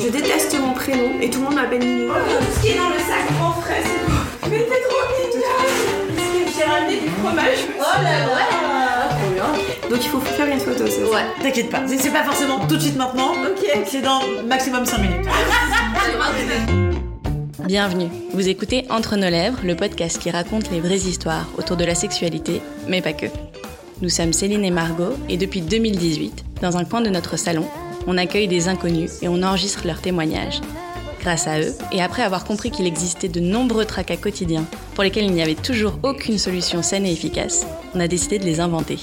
Je déteste mon prénom et tout le monde m'appelle Nino. Tout ce qui est dans le sac en frais, c'est Mais t'es trop mignonne J'ai ramené du fromage. Oh là là Trop bien. Donc il faut faire une photo, c'est Ouais. T'inquiète pas, c'est c'est pas forcément tout de suite maintenant. Ok. C'est dans maximum 5 minutes. Bienvenue. Vous écoutez Entre nos lèvres, le podcast qui raconte les vraies histoires autour de la sexualité, mais pas que. Nous sommes Céline et Margot et depuis 2018, dans un coin de notre salon, on accueille des inconnus et on enregistre leurs témoignages. Grâce à eux, et après avoir compris qu'il existait de nombreux tracas quotidiens pour lesquels il n'y avait toujours aucune solution saine et efficace, on a décidé de les inventer.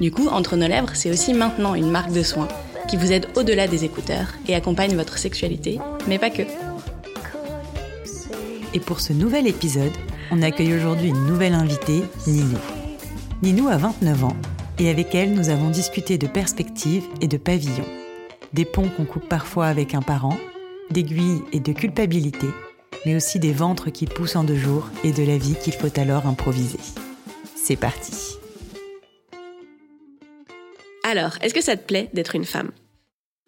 Du coup, Entre nos lèvres, c'est aussi maintenant une marque de soins qui vous aide au-delà des écouteurs et accompagne votre sexualité, mais pas que. Et pour ce nouvel épisode, on accueille aujourd'hui une nouvelle invitée, Ninou. Ninou a 29 ans et avec elle, nous avons discuté de perspectives et de pavillons. Des ponts qu'on coupe parfois avec un parent, d'aiguilles et de culpabilité, mais aussi des ventres qui poussent en deux jours et de la vie qu'il faut alors improviser. C'est parti. Alors, est-ce que ça te plaît d'être une femme?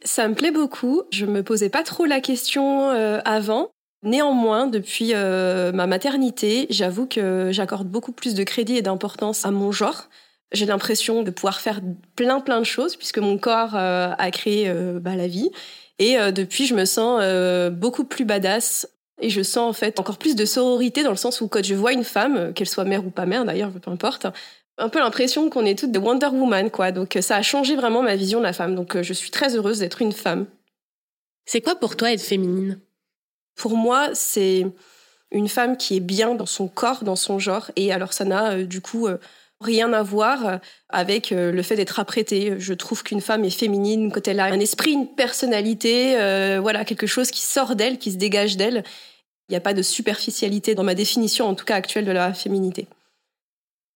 Ça me plaît beaucoup. Je me posais pas trop la question euh, avant. Néanmoins, depuis euh, ma maternité, j'avoue que j'accorde beaucoup plus de crédit et d'importance à mon genre. J'ai l'impression de pouvoir faire plein plein de choses puisque mon corps euh, a créé euh, bah, la vie. Et euh, depuis, je me sens beaucoup plus badass. Et je sens en fait encore plus de sororité dans le sens où quand je vois une femme, qu'elle soit mère ou pas mère d'ailleurs, peu importe, un peu l'impression qu'on est toutes des Wonder Woman, quoi. Donc ça a changé vraiment ma vision de la femme. Donc je suis très heureuse d'être une femme. C'est quoi pour toi être féminine? Pour moi, c'est une femme qui est bien dans son corps, dans son genre. Et alors ça n'a du coup rien à voir euh, avec euh, le fait d'être apprêtée. Je trouve qu'une femme est féminine quand elle a un esprit, une personnalité, euh, voilà, quelque chose qui sort d'elle, qui se dégage d'elle. Il n'y a pas de superficialité dans ma définition, en tout cas actuelle, de la féminité.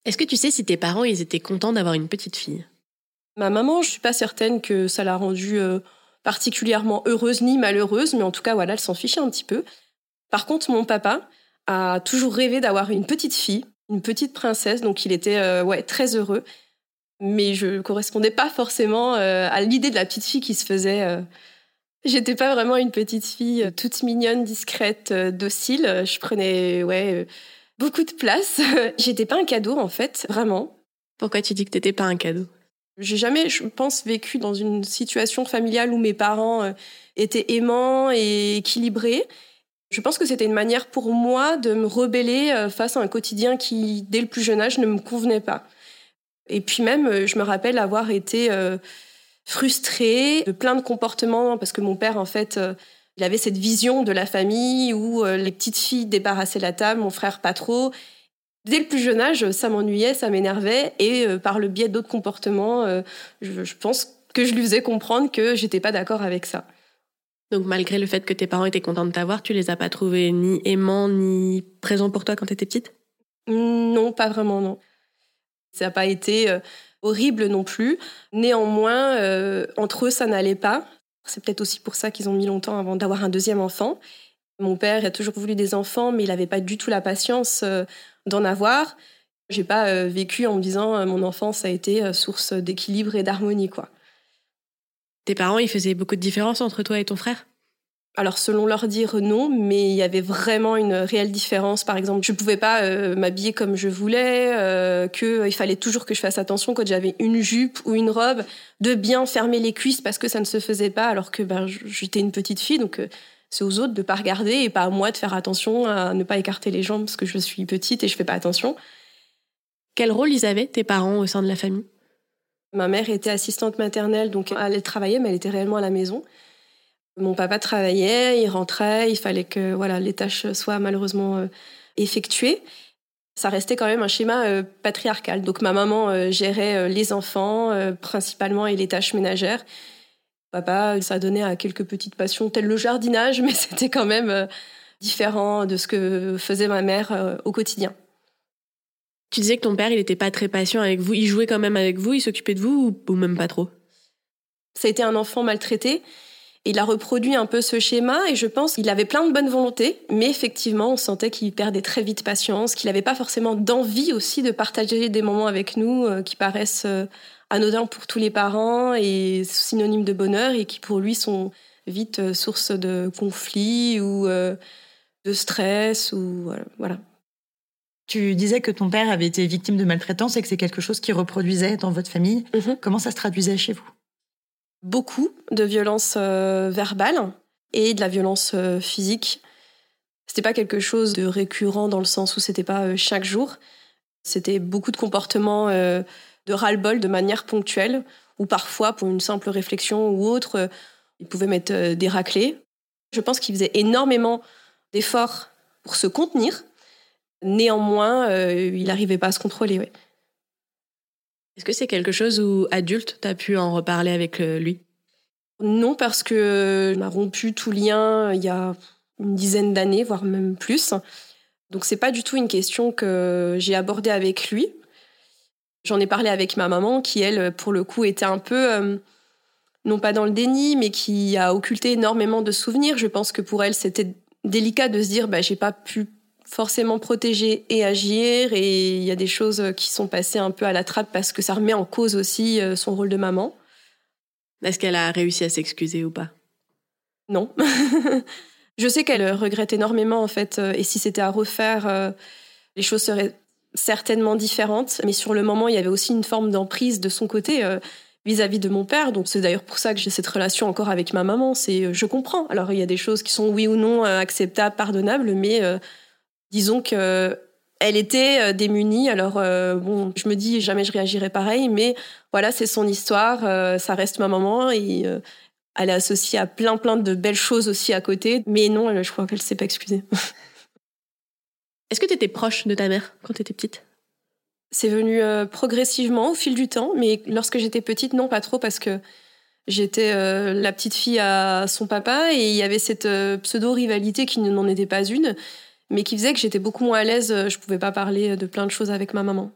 Est-ce que tu sais si tes parents ils étaient contents d'avoir une petite fille? Ma maman, je suis pas certaine que ça l'a rendue euh, particulièrement heureuse ni malheureuse, mais en tout cas, voilà, elle s'en fichait un petit peu. Par contre, mon papa a toujours rêvé d'avoir une petite fille, une petite princesse, donc il était euh, ouais très heureux. Mais je correspondais pas forcément euh, à l'idée de la petite fille qui se faisait. euh. J'étais pas vraiment une petite fille euh, toute mignonne, discrète, docile. Je prenais ouais beaucoup de place. J'étais pas un cadeau en fait, vraiment. Pourquoi tu dis que t'étais pas un cadeau? J'ai jamais, je pense, vécu dans une situation familiale où mes parents étaient aimants et équilibrés. Je pense que c'était une manière pour moi de me rebeller euh, face à un quotidien qui, dès le plus jeune âge, ne me convenait pas. Et puis même, euh, je me rappelle avoir été euh, frustrée de plein de comportements parce que mon père, en fait, il avait cette vision de la famille où les petites filles débarrassaient la table, mon frère pas trop. Dès le plus jeune âge, ça m'ennuyait, ça m'énervait, et par le biais d'autres comportements, je pense que je lui faisais comprendre que j'étais pas d'accord avec ça. Donc malgré le fait que tes parents étaient contents de t'avoir, tu les as pas trouvés ni aimants ni présents pour toi quand t'étais petite? Non, pas vraiment, non. Ça n'a pas été euh, horrible non plus. Néanmoins, euh, entre eux, ça n'allait pas. C'est peut-être aussi pour ça qu'ils ont mis longtemps avant d'avoir un deuxième enfant. Mon père a toujours voulu des enfants, mais il n'avait pas du tout la patience euh, d'en avoir. J'ai pas vécu en me disant mon enfance a été source d'équilibre et d'harmonie, quoi. Tes parents, ils faisaient beaucoup de différence entre toi et ton frère? Alors selon leur dire non, mais il y avait vraiment une réelle différence. Par exemple, je pouvais pas euh, m'habiller comme je voulais, euh, que il fallait toujours que je fasse attention quand j'avais une jupe ou une robe, de bien fermer les cuisses parce que ça ne se faisait pas, alors que ben, j'étais une petite fille, donc euh, c'est aux autres de pas regarder et pas à moi de faire attention à ne pas écarter les jambes parce que je suis petite et je fais pas attention. Quel rôle ils avaient, tes parents, au sein de la famille? Ma mère était assistante maternelle, donc elle travaillait, mais elle était réellement à la maison. Mon papa travaillait, il rentrait, il fallait que voilà les tâches soient malheureusement euh, effectuées. Ça restait quand même un schéma euh, patriarcal. Donc ma maman euh, gérait les enfants principalement et les tâches ménagères. Papa, ça donnait à quelques petites passions telles le jardinage, mais c'était quand même différent de ce que faisait ma mère au quotidien. Tu disais que ton père, il était pas très patient avec vous. Il jouait quand même avec vous, il s'occupait de vous ou, même pas trop? Ça a été un enfant maltraité. Il a reproduit un peu ce schéma et je pense qu'il avait plein de bonne volonté, mais effectivement, on sentait qu'il perdait très vite patience, qu'il n'avait pas forcément d'envie aussi de partager des moments avec nous euh, qui paraissent euh, anodins pour tous les parents et synonymes de bonheur et qui pour lui sont vite euh, source de conflits ou de stress ou voilà. Tu disais que ton père avait été victime de maltraitance et que c'est quelque chose qui reproduisait dans votre famille. Mhm. Comment ça se traduisait chez vous? Beaucoup de violence euh, verbale et de la violence physique. C'était pas quelque chose de récurrent dans le sens où c'était pas chaque jour. C'était beaucoup de comportements de ras-le-bol de manière ponctuelle ou parfois pour une simple réflexion ou autre il pouvait mettre euh, des raclés. Je pense qu'il faisait énormément d'efforts pour se contenir. Néanmoins, euh, il n'arrivait pas à se contrôler. Est-ce que c'est quelque chose où, adulte, tu as pu en reparler avec euh, lui? Non, parce que on a rompu tout lien il y a une dizaine d'années, voire même plus. Donc c'est pas du tout une question que j'ai abordée avec lui. J'en ai parlé avec ma maman, qui elle, pour le coup, était un peu non pas dans le déni, mais qui a occulté énormément de souvenirs. Je pense que pour elle, c'était délicat de se dire, bah, j'ai pas pu forcément protéger et agir, et il y a des choses qui sont passées un peu à la trappe parce que ça remet en cause aussi euh, son rôle de maman. Est-ce qu'elle a réussi à s'excuser ou pas? Non. je sais qu'elle regrette énormément en fait, euh, et si c'était à refaire, euh, les choses seraient certainement différentes. Mais sur le moment, il y avait aussi une forme d'emprise de son côté vis-à-vis de mon père. Donc c'est d'ailleurs pour ça que j'ai cette relation encore avec ma maman. C'est je comprends. Alors il y a des choses qui sont oui ou non acceptables, pardonnables, mais disons que elle était démunie. Alors bon, je me dis jamais je réagirais pareil, mais voilà, c'est son histoire. ça reste ma maman et elle est associée à plein plein de belles choses aussi à côté. Mais non, je crois qu'elle s'est pas excusée. Est-ce que tu étais proche de ta mère quand tu étais petite? C'est venu euh, progressivement au fil du temps, mais lorsque j'étais petite, non, pas trop, parce que j'étais euh, la petite fille à son papa et il y avait cette euh, pseudo-rivalité qui n'en était pas une, mais qui faisait que j'étais beaucoup moins à l'aise, je pouvais pas parler de plein de choses avec ma maman.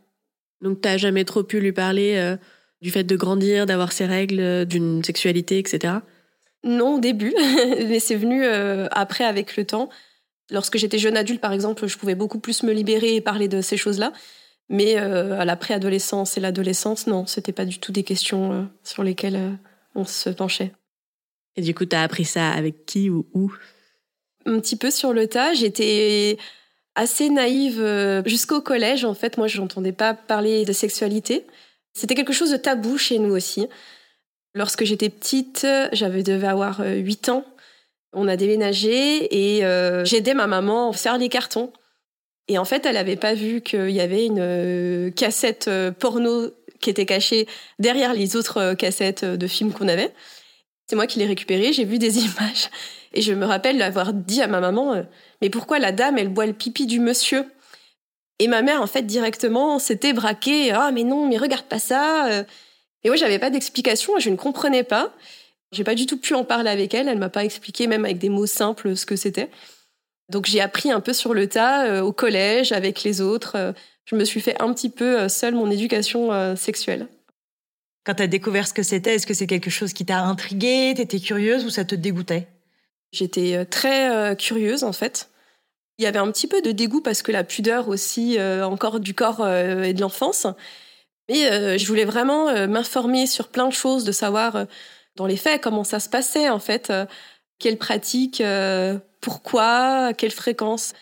Donc t'as jamais trop pu lui parler du fait de grandir, d'avoir ses règles, d'une sexualité, etc. Non, au début, mais c'est venu après avec le temps. Lorsque j'étais jeune adulte, par exemple, je pouvais beaucoup plus me libérer et parler de ces choses-là. Mais euh, à la préadolescence et l'adolescence, non, c'était pas du tout des questions euh, sur lesquelles euh, on se penchait. Et du coup, tu as appris ça avec qui ou où? Un petit peu sur le tas. J'étais assez naïve jusqu'au collège. En fait, moi, je n'entendais pas parler de sexualité. C'était quelque chose de tabou chez nous aussi. Lorsque j'étais petite, j'avais devais avoir 8 ans. On a déménagé et j'aidais ma maman à faire les cartons. Et en fait, elle n'avait pas vu qu'il y avait une euh, cassette euh, porno qui était cachée derrière les autres euh, cassettes de films qu'on avait. C'est moi qui l'ai récupérée, j'ai vu des images. Et je me rappelle l'avoir dit à ma maman, mais pourquoi la dame, elle boit le pipi du monsieur? Et ma mère, en fait, directement, s'était braquée, ah mais non, mais regarde pas ça. Et moi, j'avais pas d'explication, je ne comprenais pas. J'ai pas du tout pu en parler avec elle, elle m'a pas expliqué, même avec des mots simples, ce que c'était. Donc j'ai appris un peu sur le tas euh, au collège avec les autres. Euh, je me suis fait un petit peu euh, seule mon éducation sexuelle. Quand tu as découvert ce que c'était, est-ce que c'est quelque chose qui t'a intriguée, t'étais curieuse ou ça te dégoûtait? J'étais très curieuse en fait. Il y avait un petit peu de dégoût parce que la pudeur aussi encore du corps et de l'enfance. Mais je voulais vraiment m'informer sur plein de choses, de savoir dans les faits comment ça se passait en fait, quelles pratiques pourquoi, à quelle fréquence.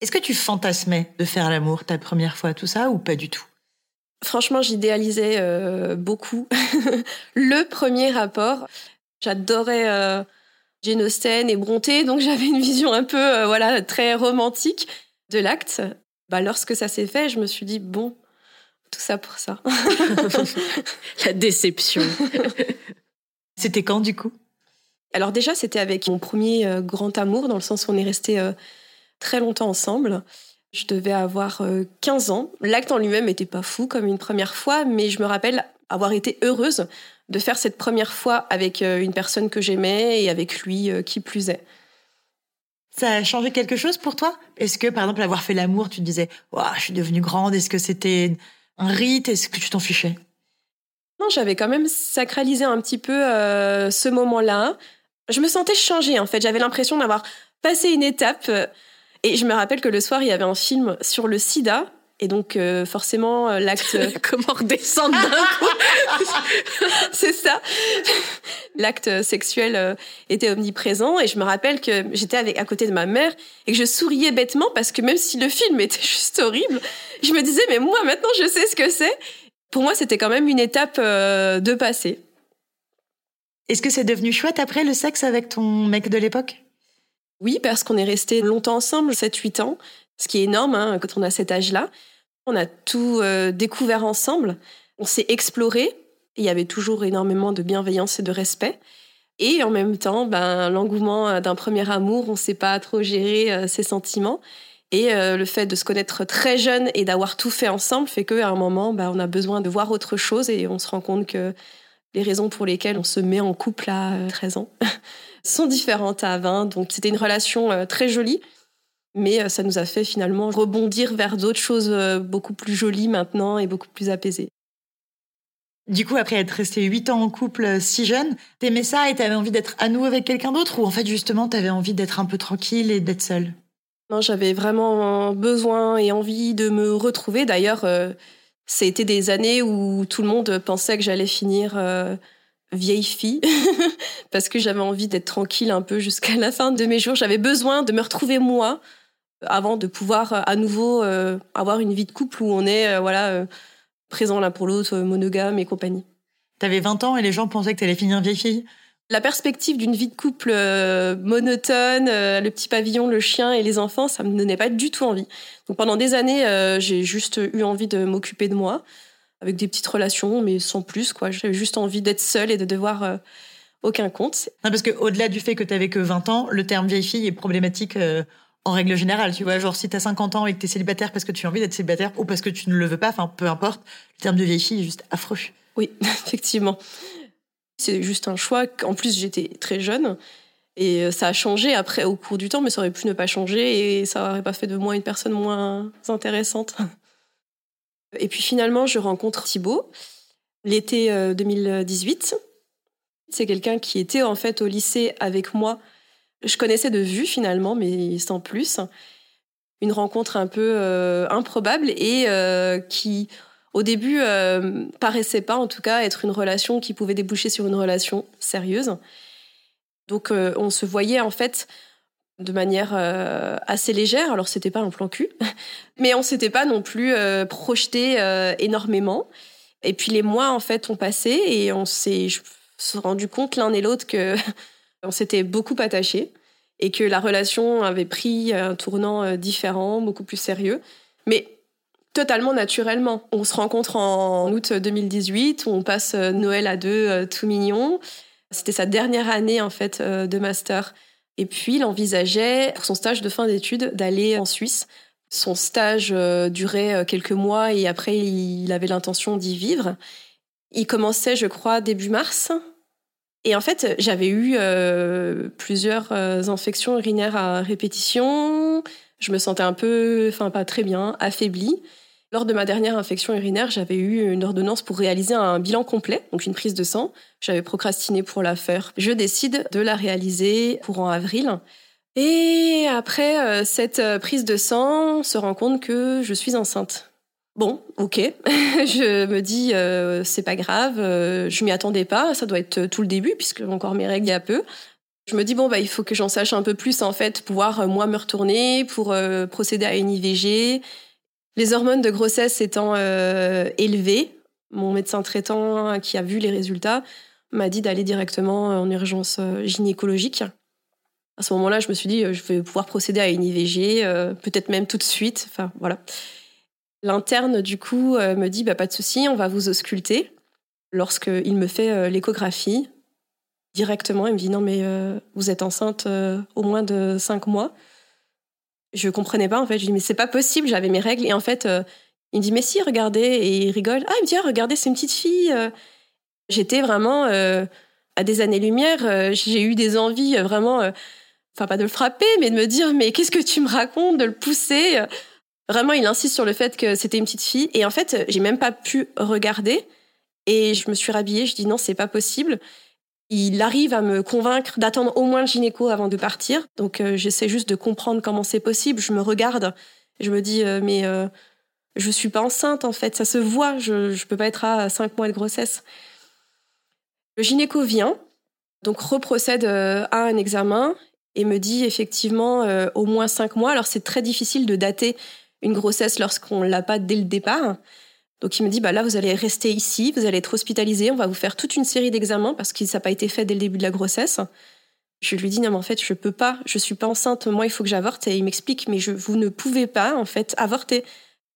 Est-ce que tu fantasmais de faire l'amour ta première fois, tout ça, ou pas du tout? Franchement, j'idéalisais euh, beaucoup le premier rapport. J'adorais euh, Jane Austen et Brontë, donc j'avais une vision un peu, euh, voilà, très romantique de l'acte. Bah, lorsque ça s'est fait, je me suis dit bon, tout ça pour ça. La déception. C'était quand du coup? Alors déjà, c'était avec mon premier euh, grand amour, dans le sens où on est resté euh, très longtemps ensemble. Je devais avoir 15 euh, ans. L'acte en lui-même n'était pas fou comme une première fois, mais je me rappelle avoir été heureuse de faire cette première fois avec une personne que j'aimais et avec lui qui plus est. Ça a changé quelque chose pour toi? Est-ce que, par exemple, avoir fait l'amour, tu te disais Je suis devenue grande », est-ce que c'était un rite? Est-ce que tu t'en fichais? Non, j'avais quand même sacralisé un petit peu ce moment-là je me sentais changée en fait. J'avais l'impression d'avoir passé une étape. Et je me rappelle que le soir, il y avait un film sur le sida. Et donc, euh, forcément, euh, l'acte. Comment redescendre d'un coup c'est ça. L'acte sexuel euh, était omniprésent. Et je me rappelle que j'étais avec, à côté de ma mère et que je souriais bêtement parce que même si le film était juste horrible, je me disais, mais moi, maintenant, je sais ce que c'est. Pour moi, c'était quand même une étape euh, de passé. Est-ce que c'est devenu chouette après le sexe avec ton mec de l'époque? Oui, parce qu'on est resté longtemps ensemble, 7-8 ans, ce qui est énorme hein, quand on a cet âge-là. On a tout euh, découvert ensemble, on s'est exploré, il y avait toujours énormément de bienveillance et de respect. Et en même temps, ben, l'engouement d'un premier amour, on ne sait pas trop gérer euh, ses sentiments. Et euh, le fait de se connaître très jeune et d'avoir tout fait ensemble fait qu'à un moment, ben, on a besoin de voir autre chose et on se rend compte que les raisons pour lesquelles on se met en couple à 13 ans sont différentes à 20. Donc c'était une relation très jolie, mais ça nous a fait finalement rebondir vers d'autres choses beaucoup plus jolies maintenant et beaucoup plus apaisées. Du coup, après être resté 8 ans en couple si jeune, t'aimais ça et t'avais envie d'être à nouveau avec quelqu'un d'autre ou en fait justement t'avais envie d'être un peu tranquille et d'être seule? Non, j'avais vraiment besoin et envie de me retrouver. D'ailleurs, euh, c'était des années où tout le monde pensait que j'allais finir euh, vieille fille parce que j'avais envie d'être tranquille un peu jusqu'à la fin de mes jours. J'avais besoin de me retrouver moi avant de pouvoir euh, à nouveau avoir une vie de couple où on est voilà présent l'un pour l'autre, monogame et compagnie. T'avais 20 ans et les gens pensaient que t'allais finir vieille fille? La perspective d'une vie de couple euh, monotone, euh, le petit pavillon, le chien et les enfants, ça me donnait pas du tout envie. Donc pendant des années, euh, j'ai juste eu envie de m'occuper de moi, avec des petites relations, mais sans plus. quoi. J'avais juste envie d'être seule et de devoir aucun compte. Non, parce qu'au-delà du fait que t'avais que 20 ans, le terme vieille fille est problématique en règle générale, tu vois, genre si t'as 50 ans et que t'es célibataire parce que tu as envie d'être célibataire ou parce que tu ne le veux pas, enfin peu importe, le terme de vieille fille est juste affreux. Oui, effectivement. C'est juste un choix. En plus, j'étais très jeune et ça a changé après au cours du temps, mais ça aurait pu ne pas changer et ça aurait pas fait de moi une personne moins intéressante. Et puis finalement, je rencontre Thibaut l'été 2018. C'est quelqu'un qui était en fait au lycée avec moi je connaissais de vue finalement, mais sans plus. Une rencontre un peu euh, improbable et euh, qui, au début, euh, paraissait pas en tout cas être une relation qui pouvait déboucher sur une relation sérieuse. Donc on se voyait en fait de manière assez légère. Alors c'était pas un plan cul, mais on s'était pas non plus projeté énormément. Et puis les mois en fait ont passé et on s'est rendu compte l'un et l'autre que on s'était beaucoup attachés et que la relation avait pris un tournant euh, différent, beaucoup plus sérieux. Mais totalement naturellement. On se rencontre en août 2018, on passe euh, Noël à deux, euh, tout mignon. C'était sa dernière année en fait de master. Et puis il envisageait son stage de fin d'études d'aller en Suisse. Son stage durait quelques mois et après il avait l'intention d'y vivre. Il commençait, je crois, début mars. Et en fait, j'avais eu euh, plusieurs euh, infections urinaires à répétition. Je me sentais un peu, enfin pas très bien, affaiblie. Lors de ma dernière infection urinaire, j'avais eu une ordonnance pour réaliser un bilan complet, donc une prise de sang. J'avais procrastiné pour la faire. Je décide de la réaliser courant avril. Et après euh, cette prise de sang, on se rend compte que je suis enceinte. Bon, ok. je me dis, euh, c'est pas grave, euh, je m'y attendais pas, ça doit être tout le début, puisque encore mes règles il y a peu. Je me dis, bon, bah, il faut que j'en sache un peu plus, en fait, pouvoir, euh, moi, me retourner pour procéder à une IVG. Les hormones de grossesse étant élevées, mon médecin traitant qui a vu les résultats m'a dit d'aller directement en urgence gynécologique. À ce moment-là, je me suis dit, je vais pouvoir procéder à une IVG, peut-être même tout de suite. Enfin, voilà. L'interne, du coup, euh, me dit bah, pas de souci, on va vous ausculter. Lorsqu'il me fait euh, l'échographie, directement, il me dit non, mais euh, vous êtes enceinte au moins de cinq mois. Je comprenais pas, en fait. Je dis mais c'est pas possible, j'avais mes règles. Et en fait, il me dit mais si, regardez. Et il rigole. Ah, il me dit ah, regardez, c'est une petite fille. J'étais vraiment à des années-lumière. J'ai eu des envies vraiment, enfin pas de le frapper, mais de me dire mais qu'est-ce que tu me racontes, de le pousser. Vraiment, il insiste sur le fait que c'était une petite fille. Et en fait, j'ai même pas pu regarder. Et je me suis rhabillée. Je dis non, c'est pas possible. Il arrive à me convaincre d'attendre au moins le gynéco avant de partir. Donc, euh, j'essaie juste de comprendre comment c'est possible. Je me regarde. Je me dis, euh, mais euh, Je suis pas enceinte en fait, ça se voit, je, je peux pas être à 5 mois de grossesse. Le gynéco vient, donc reprocède euh, à un examen et me dit effectivement au moins 5 mois. Alors c'est très difficile de dater une grossesse lorsqu'on l'a pas dès le départ. Donc il me dit bah là vous allez rester ici, vous allez être hospitalisé, on va vous faire toute une série d'examens parce que ça n'a pas été fait dès le début de la grossesse. Je lui dis non mais en fait je peux pas, je suis pas enceinte, moi il faut que j'avorte et il m'explique mais je, vous ne pouvez pas en fait avorter.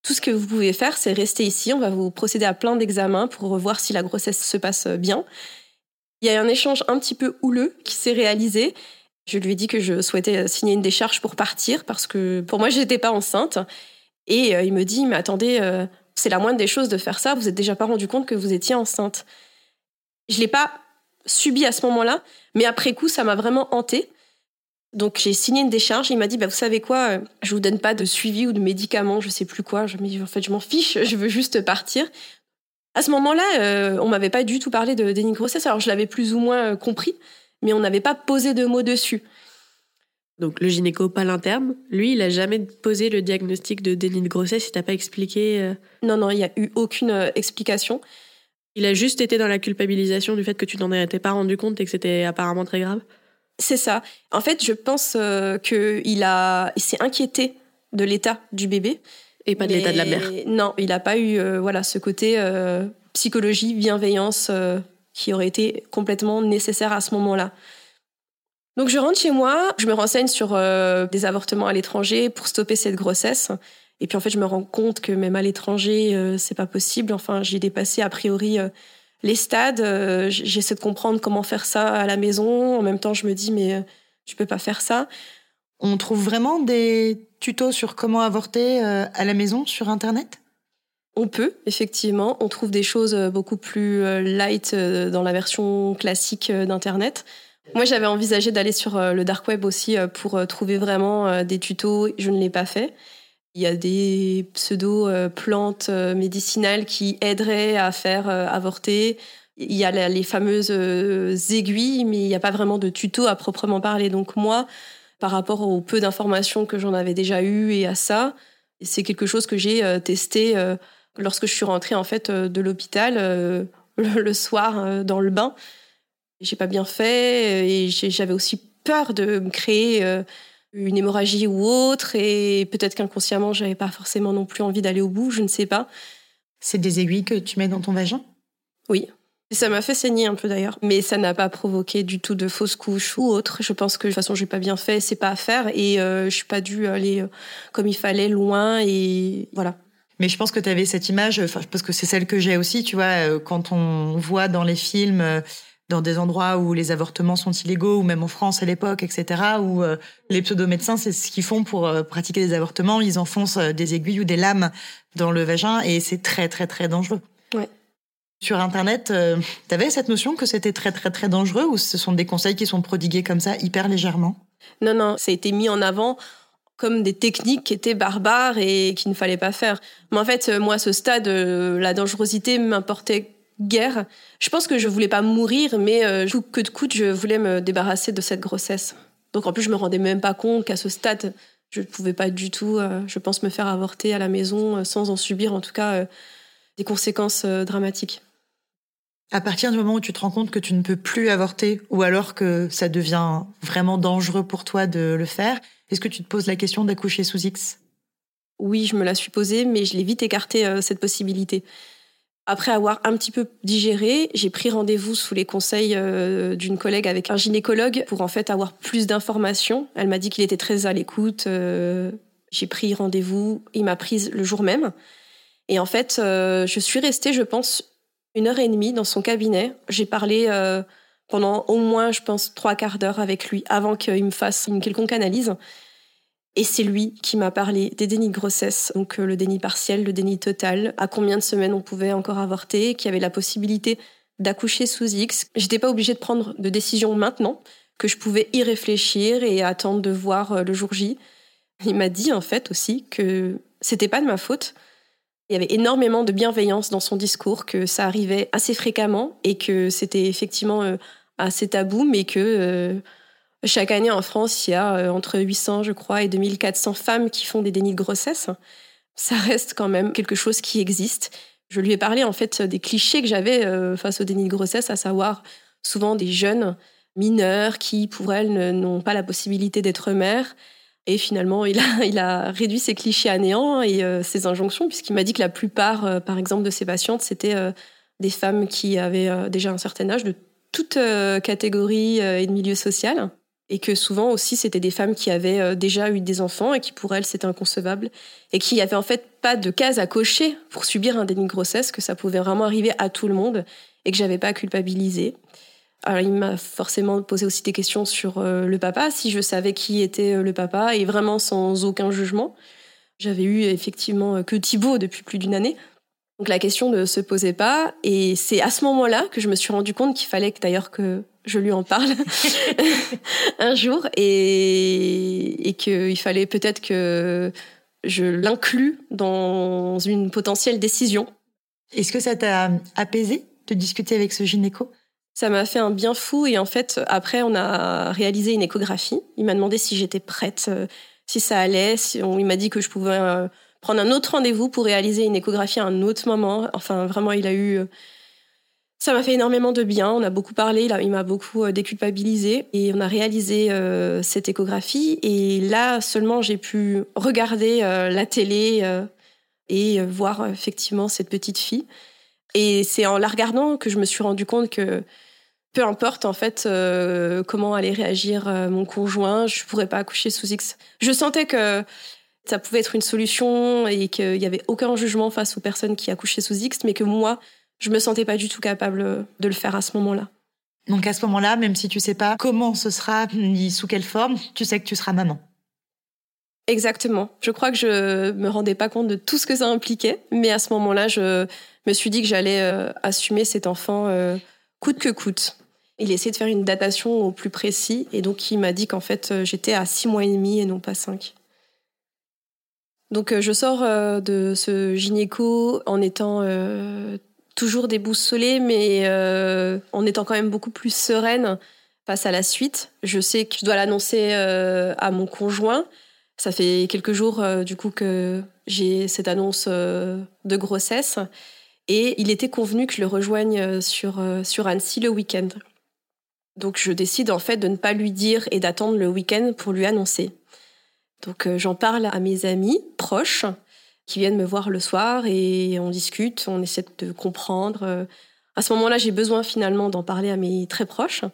Tout ce que vous pouvez faire c'est rester ici, on va vous procéder à plein d'examens pour voir si la grossesse se passe bien. Il y a un échange un petit peu houleux qui s'est réalisé. Je lui ai dit que je souhaitais signer une décharge pour partir parce que pour moi j'étais pas enceinte et euh, il me dit mais attendez euh, c'est la moindre des choses de faire ça, vous n'êtes déjà pas rendu compte que vous étiez enceinte. Je l'ai pas subi à ce moment-là, mais après coup, ça m'a vraiment hanté. Donc j'ai signé une décharge. Il m'a dit, bah, vous savez quoi, euh, je vous donne pas de suivi ou de médicaments, je sais plus quoi. Je me dis, en fait, je m'en fiche, je veux juste partir. À ce moment-là, euh, on m'avait pas du tout parlé de déni de grossesse. Alors je l'avais plus ou moins compris, mais on n'avait pas posé de mots dessus. Donc le gynéco, pas l'interne, lui, il a jamais posé le diagnostic de déni de grossesse, il t'a pas expliqué euh, Non, non, il n'y a eu aucune euh, explication. Il a juste été dans la culpabilisation du fait que tu t'en étais pas rendu compte et que c'était apparemment très grave? C'est ça. En fait, je pense euh, qu'il a, il s'est inquiété de l'état du bébé. Et pas de l'état de la mère. Non, il n'a pas eu voilà, ce côté psychologie, bienveillance qui aurait été complètement nécessaire à ce moment-là. Donc je rentre chez moi, je me renseigne sur euh, des avortements à l'étranger pour stopper cette grossesse. Et puis en fait, je me rends compte que même à l'étranger, euh, c'est pas possible. Enfin, j'ai dépassé a priori euh, les stades. J'essaie de comprendre comment faire ça à la maison. En même temps, je me dis mais tu peux pas faire ça. On trouve vraiment des tutos sur comment avorter à la maison sur Internet? On peut, effectivement. On trouve des choses beaucoup plus light dans la version classique d'Internet. Moi, j'avais envisagé d'aller sur euh, le dark web aussi euh, pour euh, trouver vraiment des tutos. Je ne l'ai pas fait. Il y a des pseudo-plantes euh, médicinales qui aideraient à faire avorter. Il y a les fameuses aiguilles, mais il n'y a pas vraiment de tuto à proprement parler. Donc moi, par rapport au peu d'informations que j'en avais déjà eues et à ça, c'est quelque chose que j'ai testé lorsque je suis rentrée en fait de l'hôpital le, soir dans le bain. J'ai pas bien fait euh, et j'avais aussi peur de me créer euh, une hémorragie ou autre et peut-être qu'inconsciemment j'avais pas forcément non plus envie d'aller au bout, je ne sais pas. C'est des aiguilles que tu mets dans ton vagin? Oui. Et Ça m'a fait saigner un peu d'ailleurs, mais ça n'a pas provoqué du tout de fausses couches ou autre. Je pense que de toute façon j'ai pas bien fait, c'est pas à faire et euh, je suis pas dû aller euh, comme il fallait loin et voilà. Mais je pense que tu avais cette image, enfin, parce que c'est celle que j'ai aussi, tu vois, quand on voit dans les films, dans des endroits où les avortements sont illégaux, ou même en France à l'époque, etc., où euh, les pseudo-médecins, c'est ce qu'ils font pour euh, pratiquer des avortements, ils enfoncent euh, des aiguilles ou des lames dans le vagin, et c'est très, très, très dangereux. Ouais. Sur Internet, euh, t'avais cette notion que c'était très, très, très dangereux, ou ce sont des conseils qui sont prodigués comme ça, hyper légèrement? Non, non, ça a été mis en avant comme des techniques qui étaient barbares et qu'il ne fallait pas faire. Mais en fait, moi, à ce stade, la dangerosité m'importait guère. Je pense que je voulais pas mourir, mais euh, que de coûte, je voulais me débarrasser de cette grossesse. Donc en plus, je me rendais même pas compte qu'à ce stade, je ne pouvais pas du tout, euh, je pense, me faire avorter à la maison euh, sans en subir, en tout cas, euh, des conséquences dramatiques. À partir du moment où tu te rends compte que tu ne peux plus avorter, ou alors que ça devient vraiment dangereux pour toi de le faire, est-ce que tu te poses la question d'accoucher sous X? Oui, je me la suis posée, mais je l'ai vite écarté euh, cette possibilité. Après avoir un petit peu digéré, j'ai pris rendez-vous sous les conseils euh, d'une collègue avec un gynécologue pour en fait avoir plus d'informations. Elle m'a dit qu'il était très à l'écoute. euh, j'ai pris rendez-vous, il m'a prise le jour même. Et en fait, euh, je suis restée, je pense, une heure et demie dans son cabinet. J'ai parlé pendant au moins, je pense, trois quarts d'heure avec lui avant qu'il me fasse une quelconque analyse. Et c'est lui qui m'a parlé des dénis de grossesse, donc euh, le déni partiel, le déni total, à combien de semaines on pouvait encore avorter, qu'il y avait la possibilité d'accoucher sous X. J'étais pas obligée de prendre de décision maintenant, que je pouvais y réfléchir et attendre de voir euh, le jour J. Il m'a dit en fait aussi que c'était pas de ma faute. Il y avait énormément de bienveillance dans son discours, que ça arrivait assez fréquemment et que c'était effectivement euh, assez tabou, mais que chaque année en France, il y a euh, entre 800, je crois, et 2400 femmes qui font des dénis de grossesse. ça reste quand même quelque chose qui existe. Je lui ai parlé en fait des clichés que j'avais euh, face au déni de grossesse, à savoir souvent des jeunes mineurs qui, pour elles, n'ont pas la possibilité d'être mères. Et finalement, il a, réduit ces clichés à néant et euh, ses injonctions, puisqu'il m'a dit que la plupart, euh, par exemple, de ses patientes, c'était des femmes qui avaient déjà un certain âge, de toute catégorie et de milieu social et que souvent aussi c'était des femmes qui avaient euh, déjà eu des enfants et qui pour elles c'était inconcevable et qui avaient en fait pas de case à cocher pour subir un déni de grossesse que ça pouvait vraiment arriver à tout le monde et que j'avais pas à culpabiliser. Alors il m'a forcément posé aussi des questions sur euh, le papa, si je savais qui était euh, le papa et vraiment sans aucun jugement. J'avais eu effectivement que Thibaut depuis plus d'une année. Donc la question ne se posait pas et c'est à ce moment-là que je me suis rendu compte qu'il fallait que d'ailleurs que je lui en parle un jour et, et qu'il fallait peut-être que je l'inclue dans une potentielle décision. Est-ce que ça t'a apaisé de discuter avec ce gynéco? Ça m'a fait un bien fou et en fait, après, on a réalisé une échographie. Il m'a demandé si j'étais prête, euh, si ça allait. Si on, il m'a dit que je pouvais euh, prendre un autre rendez-vous pour réaliser une échographie à un autre moment. Enfin, vraiment, il a eu euh, ça m'a fait énormément de bien. On a beaucoup parlé, il m'a beaucoup euh, déculpabilisé et on a réalisé euh, cette échographie. Et là seulement, j'ai pu regarder euh, la télé et voir effectivement cette petite fille. Et c'est en la regardant que je me suis rendu compte que peu importe en fait comment allait réagir mon conjoint, je pourrais pas accoucher sous X. Je sentais que ça pouvait être une solution et qu'il y avait aucun jugement face aux personnes qui accouchaient sous X, mais que moi, je me sentais pas du tout capable de le faire à ce moment-là. Donc à ce moment-là, même si tu sais pas comment ce sera ni sous quelle forme, tu sais que tu seras maman. Exactement. Je crois que je me rendais pas compte de tout ce que ça impliquait, mais à ce moment-là, je me suis dit que j'allais euh, assumer cet enfant euh, coûte que coûte. Il a essayé de faire une datation au plus précis, et donc il m'a dit qu'en fait euh, j'étais à six mois et demi et non pas cinq. Donc je sors de ce gynéco en étant toujours déboussolée, mais euh, en étant quand même beaucoup plus sereine face à la suite. Je sais que je dois l'annoncer euh, à mon conjoint. Ça fait quelques jours, euh, du coup, que j'ai cette annonce de grossesse. Et il était convenu que je le rejoigne sur, sur Annecy le week-end. Donc je décide en fait de ne pas lui dire et d'attendre le week-end pour lui annoncer. Donc j'en parle à mes amis proches qui viennent me voir le soir et on discute, on essaie de comprendre. À ce moment-là, j'ai besoin finalement d'en parler à mes très proches.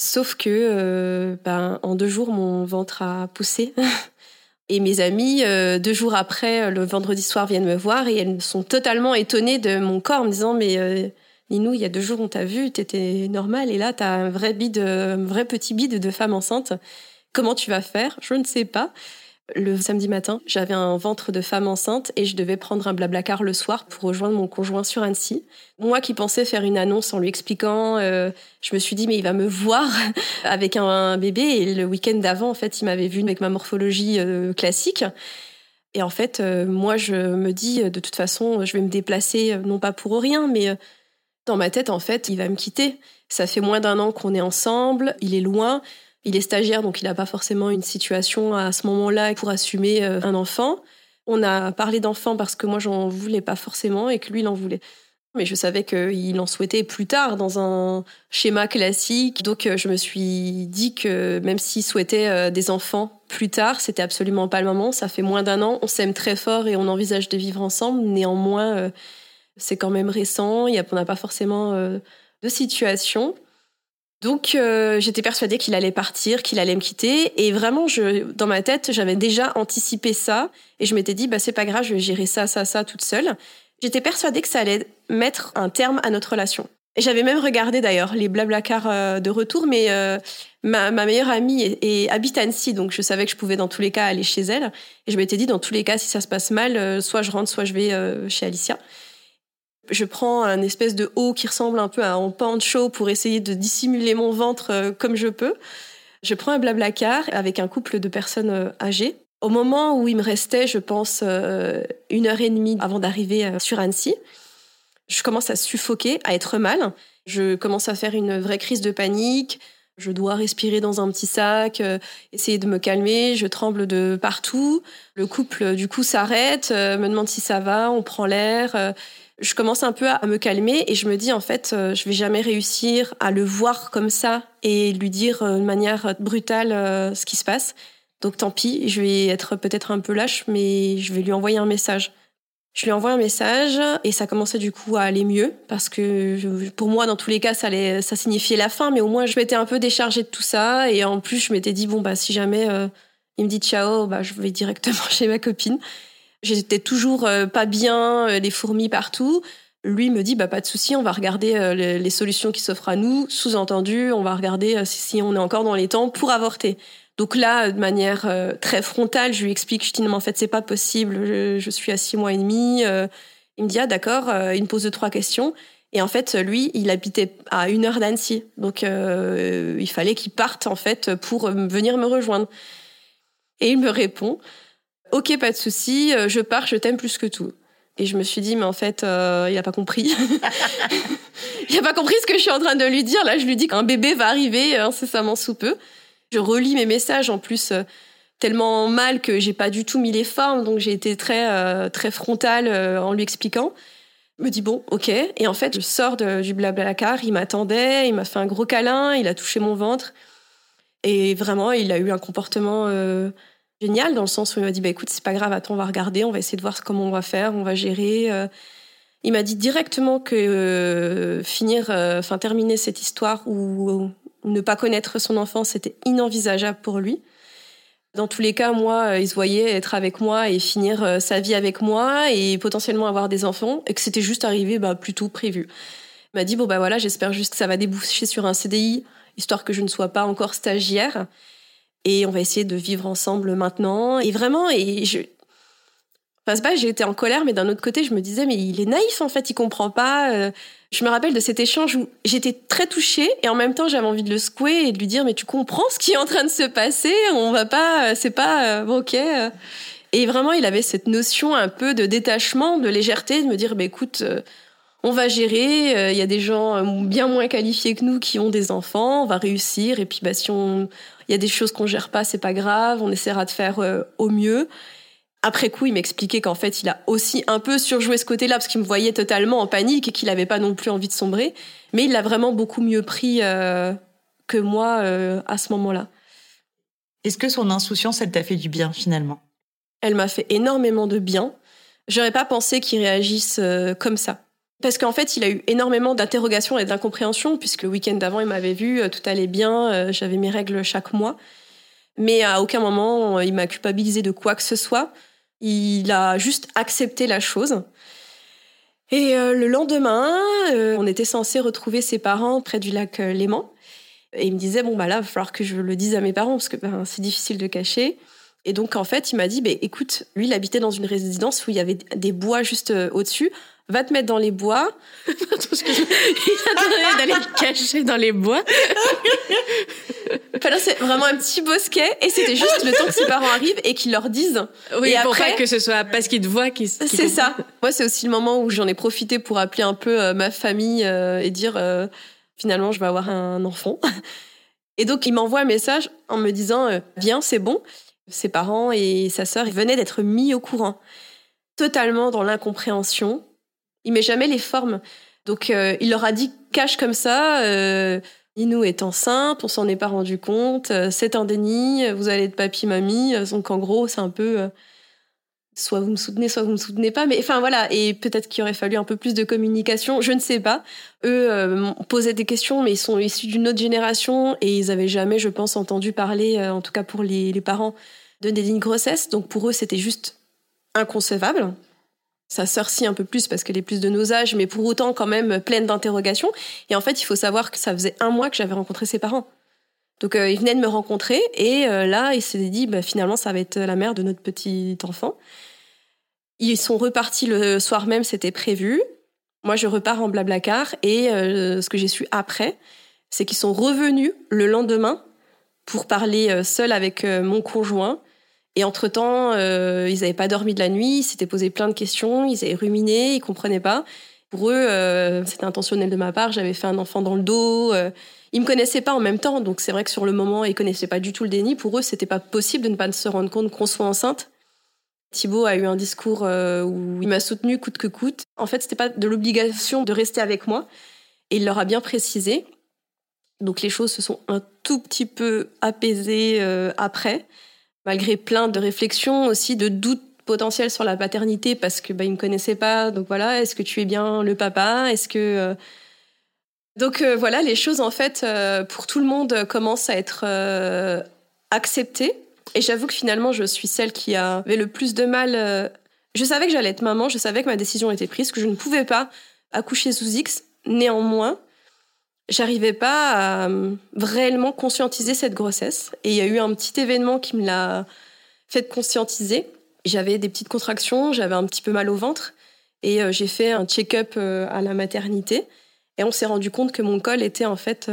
Sauf que, euh, ben, en deux jours, mon ventre a poussé. et mes amis, euh, deux jours après, le vendredi soir, viennent me voir et elles sont totalement étonnées de mon corps, en me disant mais euh, Ninou, il y a deux jours, on t'a vu, t'étais normal, et là, t'as un vrai un vrai petit bide de femme enceinte. Comment tu vas faire? Je ne sais pas. Le samedi matin, j'avais un ventre de femme enceinte et je devais prendre un blablacar le soir pour rejoindre mon conjoint sur Annecy. Moi qui pensais faire une annonce en lui expliquant, euh, je me suis dit mais il va me voir avec un bébé et le week-end d'avant en fait il m'avait vu avec ma morphologie euh, classique. Et en fait euh, moi je me dis de toute façon je vais me déplacer non pas pour rien mais dans ma tête en fait il va me quitter. Ça fait moins d'un an qu'on est ensemble, il est loin. Il est stagiaire, donc il n'a pas forcément une situation à ce moment-là pour assumer euh, un enfant. On a parlé d'enfant parce que moi, j'en voulais pas forcément et que lui, il en voulait. Mais je savais qu'il en souhaitait plus tard dans un schéma classique. Donc euh, je me suis dit que même s'il souhaitait euh, des enfants plus tard, c'était absolument pas le moment. Ça fait moins d'un an, on s'aime très fort et on envisage de vivre ensemble. Néanmoins, c'est quand même récent. On n'a pas forcément de situation. Donc euh, j'étais persuadée qu'il allait partir, qu'il allait me quitter et vraiment je dans ma tête, j'avais déjà anticipé ça et je m'étais dit bah c'est pas grave, je vais gérer ça ça ça toute seule. J'étais persuadée que ça allait mettre un terme à notre relation. J'avais même regardé d'ailleurs les blablacars euh, de retour mais euh, ma, ma, meilleure amie est, habite à Annecy donc je savais que je pouvais dans tous les cas aller chez elle et je m'étais dit dans tous les cas si ça se passe mal soit je rentre soit je vais chez Alicia je prends un espèce de haut qui ressemble un peu à un pancho pour essayer de dissimuler mon ventre euh, comme je peux. Je prends un blablacar avec un couple de personnes euh, âgées. Au moment où il me restait, je pense, euh, une heure et demie avant d'arriver sur Annecy, je commence à suffoquer, à être mal. Je commence à faire une vraie crise de panique. Je dois respirer dans un petit sac, essayer de me calmer, je tremble de partout. Le couple, du coup, s'arrête, me demande si ça va, on prend l'air. Je commence un peu à me calmer et je me dis, en fait, euh, je vais jamais réussir à le voir comme ça et lui dire euh, de manière brutale euh, ce qui se passe. Donc tant pis, je vais être peut-être un peu lâche, mais je vais lui envoyer un message. Je lui envoie un message et ça commençait du coup à aller mieux parce que pour moi, dans tous les cas, ça, signifiait la fin, mais au moins je m'étais un peu déchargée de tout ça et en plus je m'étais dit bon bah si jamais il me dit ciao, bah je vais directement chez ma copine. J'étais toujours euh, pas bien, euh, les fourmis partout. Lui me dit bah pas de souci, on va regarder euh, les, solutions qui s'offrent à nous. Sous-entendu, on va regarder si, on est encore dans les temps pour avorter. Donc là, de manière très frontale, je lui explique, je dis non, mais en fait, c'est pas possible, je, suis à six mois et demi. Il me dit, ah d'accord, il me pose deux, trois questions. Et en fait, lui, il habitait à une heure d'Annecy. Donc, il fallait qu'il parte, en fait, pour venir me rejoindre. Et il me répond, ok, pas de souci, euh, je pars, je t'aime plus que tout. Et je me suis dit, mais en fait, euh, il a pas compris. il a pas compris ce que je suis en train de lui dire. Là, je lui dis qu'un bébé va arriver euh, incessamment sous peu. Je relis mes messages en plus euh, tellement mal que j'ai pas du tout mis les formes, donc j'ai été très euh, très frontale en lui expliquant. Il me dit bon, ok. Et en fait, je sors de- du blablacar, il m'attendait, il m'a fait un gros câlin, il a touché mon ventre. Et vraiment, il a eu un comportement génial dans le sens où il m'a dit bah écoute, c'est pas grave, attends, on va regarder, on va essayer de voir comment on va faire, on va gérer. euh. Il m'a dit directement que euh, finir, euh, enfin terminer cette histoire ou ne pas connaître son enfant, c'était inenvisageable pour lui. Dans tous les cas, moi, il se voyait être avec moi et finir sa vie avec moi et potentiellement avoir des enfants et que c'était juste arrivé bah, plus tôt prévu. Il m'a dit bon bah voilà, j'espère juste que ça va déboucher sur un CDI histoire que je ne sois pas encore stagiaire et on va essayer de vivre ensemble maintenant et vraiment et je Enfin, c'est pas été en colère, mais d'un autre côté, je me disais, mais il est naïf en fait, il comprend pas. euh. Je me rappelle de cet échange où j'étais très touchée et en même temps, j'avais envie de le secouer et de lui dire, mais tu comprends ce qui est en train de se passer On va pas, euh, c'est pas bon, ok. euh. Et vraiment, il avait cette notion un peu de détachement, de légèreté, de me dire, bah écoute, on va gérer. Il y a des gens bien moins qualifiés que nous qui ont des enfants, on va réussir. Et puis, bah si on, il y a des choses qu'on gère pas, c'est pas grave, on essaiera de faire euh, au mieux. Après coup, il m'expliquait qu'en fait, il a aussi un peu surjoué ce côté-là parce qu'il me voyait totalement en panique et qu'il n'avait pas non plus envie de sombrer. Mais il l'a vraiment beaucoup mieux pris euh, que moi euh, à ce moment-là. Est-ce que son insouciance, elle t'a fait du bien finalement? Elle m'a fait énormément de bien. J'aurais pas pensé qu'il réagisse comme ça. Parce qu'en fait, il a eu énormément d'interrogations et d'incompréhensions, puisque le week-end d'avant, il m'avait vu, euh, tout allait bien, euh, j'avais mes règles chaque mois. Mais à aucun moment, euh, il m'a culpabilisé de quoi que ce soit. Il a juste accepté la chose. Et le lendemain, on était censé retrouver ses parents près du lac Léman. Et il me disait, bon, bah là, il va falloir que je le dise à mes parents, parce que ben, c'est difficile de cacher. Et donc, en fait, il m'a dit, bah, écoute, lui, il habitait dans une résidence où il y avait des bois juste au-dessus. Va te mettre dans les bois. Il adorait d'aller le cacher dans les bois. Enfin, c'est vraiment un petit bosquet. Et c'était juste le temps que ses parents arrivent et qu'ils leur disent. Oui, Et pour après- pas que ce soit parce qu'il te voit qu'il qu'il C'est ça. Moi, c'est aussi le moment où j'en ai profité pour appeler un peu euh, ma famille euh, et dire euh, finalement, je vais avoir un enfant. Et donc, il m'envoie un message en me disant Viens, c'est bon. Ses parents et sa sœur venaient d'être mis au courant, totalement dans l'incompréhension. Il met jamais les formes. Donc, euh, il leur a dit cache comme ça. Euh, Ninou est enceinte, on s'en est pas rendu compte, euh, c'est un déni, vous allez être papy mamie. Donc en gros, c'est un peu soit vous me soutenez, soit vous me soutenez pas. Mais enfin voilà, et peut-être qu'il aurait fallu un peu plus de communication, je ne sais pas. Eux posé des questions, mais ils sont issus d'une autre génération et ils avaient jamais, je pense, entendu parler, en tout cas pour les, les parents, de déni de grossesse. Donc pour eux, c'était juste inconcevable. Sa sœur un peu plus parce qu'elle est plus de nos âges, mais pour autant quand même pleine d'interrogations. Et en fait, il faut savoir que ça faisait un mois que j'avais rencontré ses parents. Donc euh, ils venaient de me rencontrer et euh, là, il s'est dit bah, finalement ça va être la mère de notre petit enfant. Ils sont repartis le soir même, c'était prévu. Moi, je repars en blablacar et euh, ce que j'ai su après, c'est qu'ils sont revenus le lendemain pour parler euh, seul avec euh, mon conjoint. Et entre-temps, euh, ils n'avaient pas dormi de la nuit, ils s'étaient posé plein de questions, ils avaient ruminé, ils comprenaient pas. Pour eux, euh, c'était intentionnel de ma part. J'avais fait un enfant dans le dos. Euh, ils me connaissaient pas en même temps, donc c'est vrai que sur le moment, ils connaissaient pas du tout le déni. Pour eux, c'était pas possible de ne pas se rendre compte qu'on soit enceinte. Thibaut a eu un discours euh, où il m'a soutenu coûte que coûte. En fait, c'était pas de l'obligation de rester avec moi, et il leur a bien précisé. Donc les choses se sont un tout petit peu apaisées après, malgré plein de réflexions aussi, de doutes potentiels sur la paternité parce que bah, ils me connaissaient pas. Donc voilà, est-ce que tu es bien le papa? Est-ce que euh, donc euh, voilà, les choses en fait pour tout le monde commencent à être acceptées. Et j'avoue que finalement, je suis celle qui avait le plus de mal. Je savais que j'allais être maman, je savais que ma décision était prise, que je ne pouvais pas accoucher sous X. Néanmoins, j'arrivais pas à euh, réellement conscientiser cette grossesse. Et il y a eu un petit événement qui me l'a fait conscientiser. J'avais des petites contractions, j'avais un petit peu mal au ventre. Et euh, j'ai fait un check-up euh, à la maternité. Et on s'est rendu compte que mon col était en fait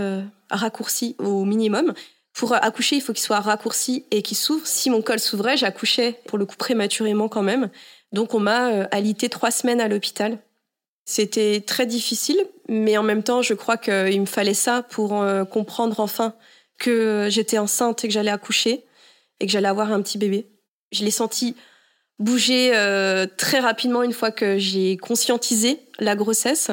raccourci au minimum. Pour accoucher, il faut qu'il soit raccourci et qu'il s'ouvre. Si mon col s'ouvrait, j'accouchais pour le coup prématurément quand même. Donc on m'a alité trois semaines à l'hôpital c'était très difficile, mais en même temps, je crois qu'il me fallait ça pour euh, comprendre enfin que j'étais enceinte et que j'allais accoucher et que j'allais avoir un petit bébé. Je l'ai senti bouger euh, très rapidement une fois que j'ai conscientisé la grossesse.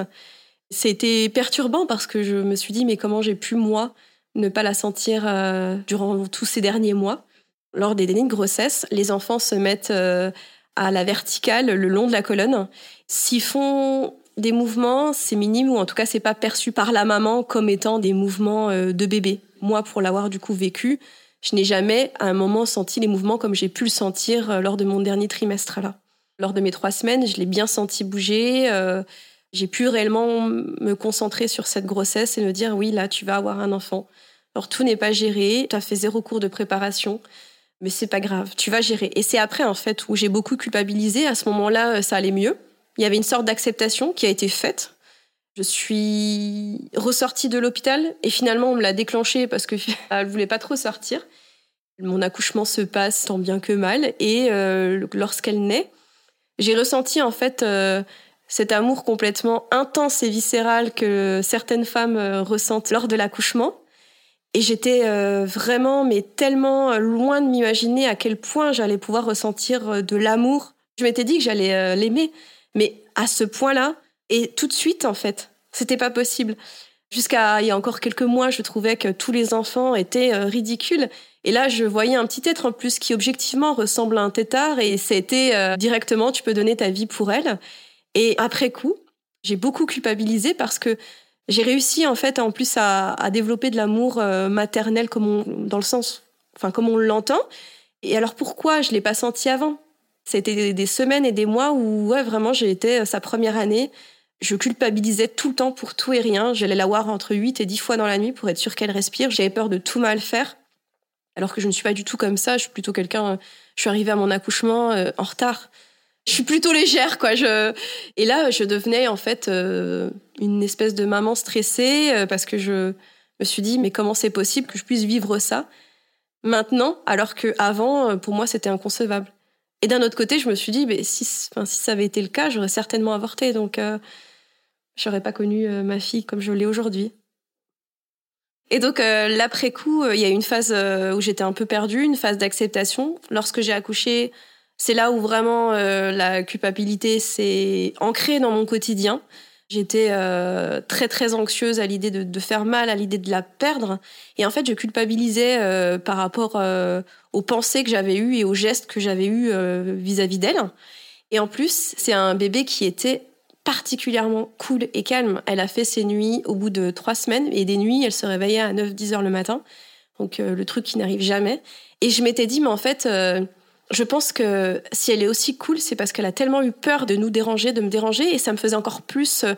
C'était perturbant parce que je me suis dit, mais comment j'ai pu, moi, ne pas la sentir euh, durant tous ces derniers mois? Lors des dénis de grossesse, les enfants se mettent à la verticale le long de la colonne. S'ils font des mouvements, c'est minime ou en tout cas c'est pas perçu par la maman comme étant des mouvements euh, de bébé. Moi, pour l'avoir du coup vécu, je n'ai jamais à un moment senti les mouvements comme j'ai pu le sentir euh, lors de mon dernier trimestre là. Lors de mes trois semaines, je l'ai bien senti bouger. Euh, j'ai pu réellement me concentrer sur cette grossesse et me dire oui là tu vas avoir un enfant. Alors tout n'est pas géré, tu as fait zéro cours de préparation, mais c'est pas grave, tu vas gérer. Et c'est après en fait où j'ai beaucoup culpabilisé. À ce moment-là, ça allait mieux il y avait une sorte d'acceptation qui a été faite. Je suis ressortie de l'hôpital et finalement on me l'a déclenché parce que elle voulait pas trop sortir. Mon accouchement se passe tant bien que mal et euh, lorsqu'elle naît, j'ai ressenti en fait euh, cet amour complètement intense et viscéral que certaines femmes euh, ressentent lors de l'accouchement. Et j'étais vraiment, mais tellement loin de m'imaginer à quel point j'allais pouvoir ressentir de l'amour. Je m'étais dit que j'allais l'aimer, mais à ce point-là, et tout de suite, en fait, c'était pas possible. Jusqu'à il y a encore quelques mois, je trouvais que tous les enfants étaient euh, ridicules. Et là, je voyais un petit être en plus qui objectivement ressemble à un tétard et c'était euh, directement, tu peux donner ta vie pour elle. Et après coup, j'ai beaucoup culpabilisé parce que j'ai réussi en fait en plus à, développer de l'amour euh, maternel comme on, dans le sens, enfin comme on l'entend. Et alors pourquoi je l'ai pas senti avant? C'était des semaines et des mois où ouais, vraiment j'ai été euh, sa première année. Je culpabilisais tout le temps pour tout et rien. J'allais la voir entre 8 et 10 fois dans la nuit pour être sûre qu'elle respire. J'avais peur de tout mal faire. Alors que je ne suis pas du tout comme ça. Je suis plutôt quelqu'un. Euh, je suis arrivée à mon accouchement euh, en retard. Je suis plutôt légère, quoi. Et là, je devenais en fait une espèce de maman stressée parce que je me suis dit, mais comment c'est possible que je puisse vivre ça maintenant, alors que avant, pour moi, c'était inconcevable. Et d'un autre côté, je me suis dit, si, enfin, si ça avait été le cas, j'aurais certainement avorté. Donc, euh, je n'aurais pas connu euh, ma fille comme je l'ai aujourd'hui. Et donc, euh, l'après-coup, il y a une phase où j'étais un peu perdue, une phase d'acceptation. Lorsque j'ai accouché, c'est là où vraiment la culpabilité s'est ancrée dans mon quotidien. J'étais euh, très très anxieuse à l'idée de, faire mal, à l'idée de la perdre. Et en fait, je culpabilisais euh, par rapport euh, aux pensées que j'avais eues et aux gestes que j'avais eus vis-à-vis d'elle. Et en plus, c'est un bébé qui était particulièrement cool et calme. Elle a fait ses nuits au bout de trois semaines et des nuits, elle se réveillait à 9-10 heures le matin. Donc le truc qui n'arrive jamais. Et je m'étais dit, mais en fait je pense que si elle est aussi cool, c'est parce qu'elle a tellement eu peur de nous déranger, de me déranger, et ça me faisait encore plus euh,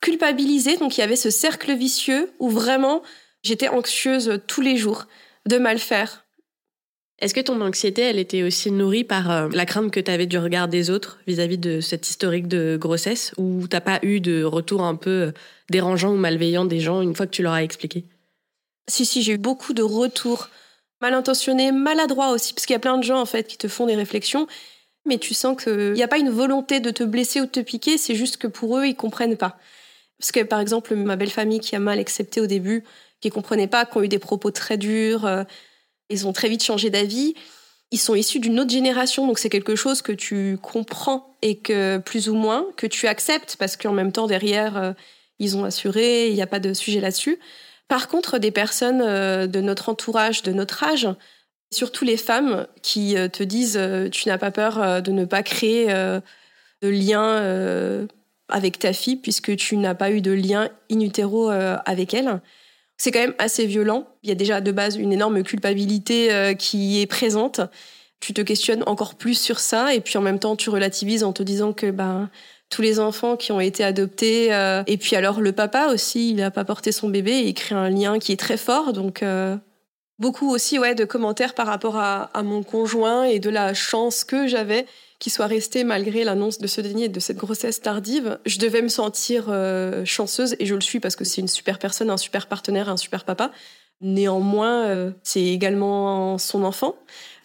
culpabiliser. Donc il y avait ce cercle vicieux où vraiment j'étais anxieuse tous les jours de mal faire. Est-ce que ton anxiété, elle était aussi nourrie par euh, la crainte que tu avais du regard des autres vis-à-vis de cette historique de grossesse, ou t'as pas eu de retour un peu euh, dérangeant ou malveillant des gens une fois que tu leur as expliqué? Si, si, j'ai eu beaucoup de retours mal intentionné, maladroit aussi, parce qu'il y a plein de gens en fait qui te font des réflexions. mais tu sens qu'il n'y a pas une volonté de te blesser ou de te piquer, c'est juste que pour eux, ils comprennent pas. Parce que par exemple, ma belle famille qui a mal accepté au début, qui comprenait pas, qui ont eu des propos très durs, euh, ils ont très vite changé d'avis. Ils sont issus d'une autre génération, donc c'est quelque chose que tu comprends et que plus ou moins que tu acceptes parce qu'en même temps derrière euh, ils ont assuré, il n'y a pas de sujet là-dessus. Par contre, des personnes euh, de notre entourage, de notre âge, surtout les femmes qui te disent tu n'as pas peur de ne pas créer de lien avec ta fille puisque tu n'as pas eu de lien in utero avec elle c'est quand même assez violent. Il y a déjà de base une énorme culpabilité euh, qui est présente. Tu te questionnes encore plus sur ça et puis en même temps tu relativises en te disant que ben tous les enfants qui ont été adoptés euh, et puis alors le papa aussi, il n'a pas porté son bébé et il crée un lien qui est très fort donc euh, beaucoup aussi ouais de commentaires par rapport à, mon conjoint et de la chance que j'avais qui soit resté malgré l'annonce de ce dernier de cette grossesse tardive. Je devais me sentir euh, chanceuse et je le suis parce que c'est une super personne, un super partenaire, un super papa. Néanmoins, c'est également son enfant.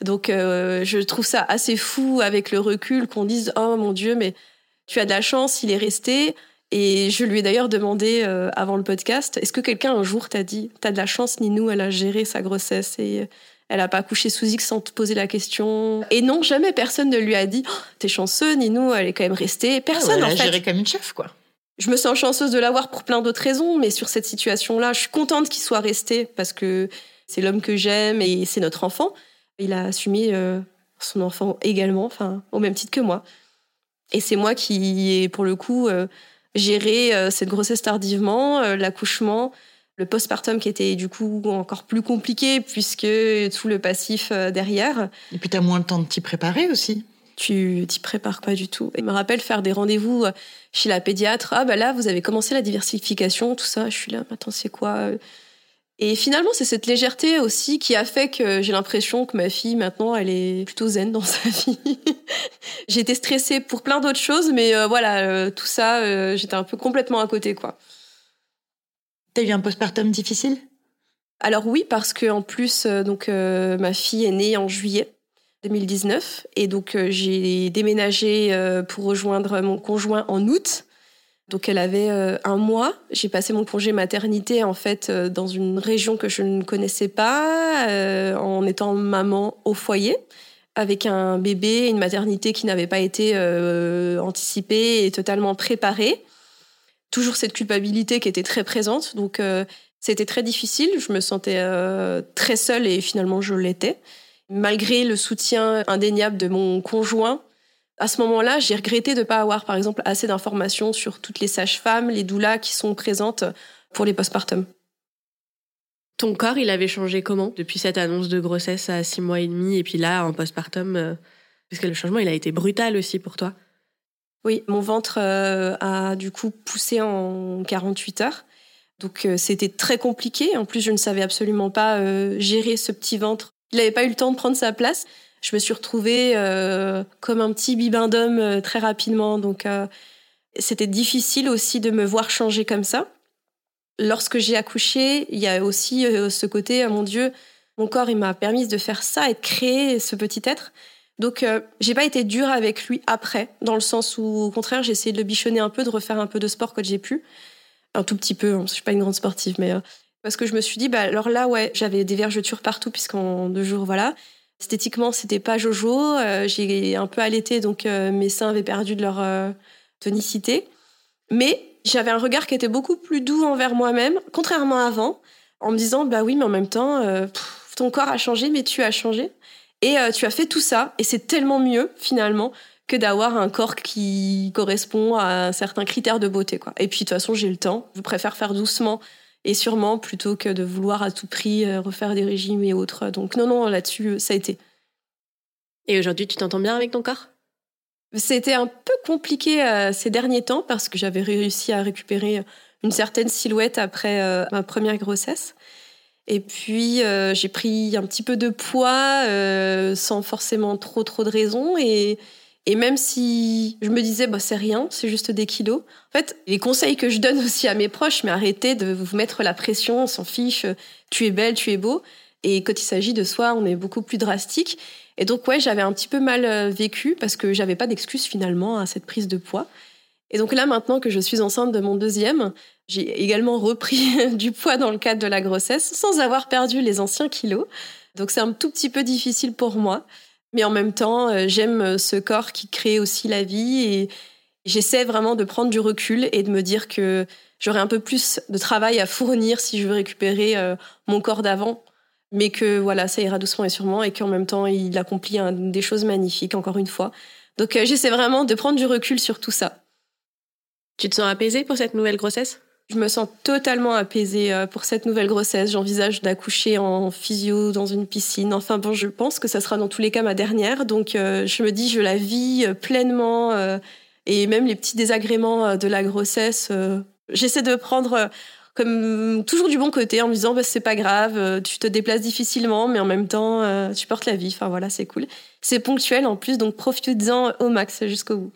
Donc, je trouve ça assez fou avec le recul qu'on dise Oh mon Dieu, mais tu as de la chance, il est resté. Et je lui ai d'ailleurs demandé avant le podcast Est-ce que quelqu'un un jour t'a dit T'as de la chance, Ninou, elle a géré sa grossesse et elle a pas accouché sous X sans te poser la question? Et non, jamais personne ne lui a dit oh, T'es chanceux, Ninou, elle est quand même restée. Personne, elle en a fait. géré comme une chef, quoi. Je me sens chanceuse de l'avoir pour plein d'autres raisons, mais sur cette situation-là, je suis contente qu'il soit resté parce que c'est l'homme que j'aime et c'est notre enfant. Il a assumé euh, son enfant également, enfin, au même titre que moi. Et c'est moi qui ai, pour le coup, euh, géré euh, cette grossesse tardivement, l'accouchement, le postpartum qui était du coup encore plus compliqué puisque tout le passif euh, derrière. Et puis tu as moins le temps de t'y préparer aussi. Tu t'y prépares pas du tout. Il me rappelle faire des rendez-vous euh, chez la pédiatre. Ah bah là, vous avez commencé la diversification, tout ça. Je suis là, attends, c'est quoi Et finalement, c'est cette légèreté aussi qui a fait que j'ai l'impression que ma fille, maintenant, elle est plutôt zen dans sa vie. j'étais stressée pour plein d'autres choses, mais euh, voilà, tout ça, j'étais un peu complètement à côté, quoi. T'as eu un postpartum difficile? Alors oui, parce que en plus, euh, donc euh, ma fille est née en juillet 2019 et donc euh, j'ai déménagé pour rejoindre mon conjoint en août. Donc elle avait un mois. J'ai passé mon congé maternité en fait dans une région que je ne connaissais pas, en étant maman au foyer avec un bébé, une maternité qui n'avait pas été anticipée et totalement préparée toujours cette culpabilité qui était très présente. Donc, euh, c'était très difficile. Je me sentais euh, très seule et finalement, je l'étais. Malgré le soutien indéniable de mon conjoint, à ce moment-là, j'ai regretté de ne pas avoir, par exemple, assez d'informations sur toutes les sages-femmes, les doulas qui sont présentes pour les postpartum. Ton corps, il avait changé comment depuis cette annonce de grossesse à six mois et demi et puis là, en postpartum euh, Parce que le changement, il a été brutal aussi pour toi. Oui, mon ventre euh, a du coup poussé en 48 heures. Donc euh, c'était très compliqué. En plus, je ne savais absolument pas euh, gérer ce petit ventre. Il n'avait pas eu le temps de prendre sa place. Je me suis retrouvée comme un petit bibin d'homme très rapidement. Donc c'était difficile aussi de me voir changer comme ça. Lorsque j'ai accouché, il y a aussi ce côté, mon Dieu, mon corps, il m'a permis de faire ça et de créer ce petit être. Donc, euh, j'ai pas été dure avec lui après, dans le sens où, au contraire, j'ai essayé de le bichonner un peu, de refaire un peu de sport quand j'ai pu. Un tout petit peu, hein, je suis pas une grande sportive, mais euh, parce que je me suis dit, bah alors là, ouais, j'avais des vergetures partout, puisqu'en deux jours, voilà. Esthétiquement, c'était pas Jojo. Euh, j'ai un peu allaité, donc mes seins avaient perdu de leur tonicité. Mais j'avais un regard qui était beaucoup plus doux envers moi-même, contrairement à avant, en me disant, bah oui, mais en même temps, ton corps a changé, mais tu as changé. Et euh, tu as fait tout ça, et c'est tellement mieux finalement que d'avoir un corps qui correspond à certains critères de beauté. Quoi. Et puis de toute façon, j'ai le temps. Je préfère faire doucement et sûrement plutôt que de vouloir à tout prix euh, refaire des régimes et autres. Donc non, non, là-dessus, ça a été. Et aujourd'hui, tu t'entends bien avec ton corps? C'était un peu compliqué euh, ces derniers temps parce que j'avais réussi à récupérer une certaine silhouette après ma première grossesse. Et puis euh, j'ai pris un petit peu de poids euh, sans forcément trop trop de raisons et et même si je me disais bah c'est rien, c'est juste des kilos. En fait, les conseils que je donne aussi à mes proches, mais arrêtez de vous mettre la pression, on s'en fiche, tu es belle, tu es beau. Et quand il s'agit de soi, on est beaucoup plus drastique. Et donc, ouais, j'avais un petit peu mal euh, vécu parce que j'avais pas d'excuse finalement à cette prise de poids. Et donc là, maintenant que je suis enceinte de mon deuxième, j'ai également repris du poids dans le cadre de la grossesse sans avoir perdu les anciens kilos. Donc c'est un tout petit peu difficile pour moi. Mais en même temps, euh, j'aime ce corps qui crée aussi la vie et j'essaie vraiment de prendre du recul et de me dire que j'aurai un peu plus de travail à fournir si je veux récupérer euh, mon corps d'avant. Mais que voilà, ça ira doucement et sûrement et qu'en même temps, il accomplit des choses magnifiques, encore une fois. Donc euh, j'essaie vraiment de prendre du recul sur tout ça. Tu te sens apaisée pour cette nouvelle grossesse? Je me sens totalement apaisée euh, pour cette nouvelle grossesse. J'envisage d'accoucher en physio dans une piscine. Enfin bon, je pense que ça sera dans tous les cas ma dernière. Donc euh, je me dis, je la vis euh, pleinement. et même les petits désagréments de la grossesse, j'essaie de prendre comme toujours du bon côté en me disant, bah, c'est pas grave, tu te déplaces difficilement, mais en même temps, tu portes la vie. Enfin voilà, c'est cool. C'est ponctuel en plus, donc profite-en au max jusqu'au bout.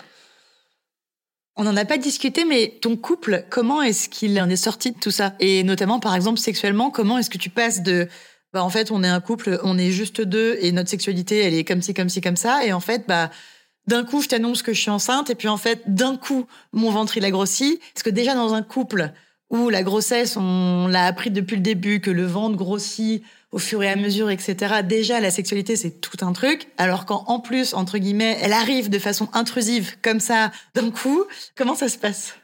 On n'en a pas discuté, mais ton couple, comment est-ce qu'il en est sorti de tout ça? Et notamment, par exemple, sexuellement, comment est-ce que tu passes de, bah, en fait, on est un couple, on est juste deux, et notre sexualité, elle est comme ci, comme ci, comme ça, et en fait, bah, d'un coup, je t'annonce que je suis enceinte, et puis en fait, d'un coup, mon ventre, il a grossi. Parce que déjà, dans un couple où la grossesse, on l'a appris depuis le début, que le ventre grossit, au fur et à mesure, etc. Déjà, la sexualité, c'est tout un truc. Alors quand, en plus, entre guillemets, elle arrive de façon intrusive, comme ça, d'un coup, comment ça se passe?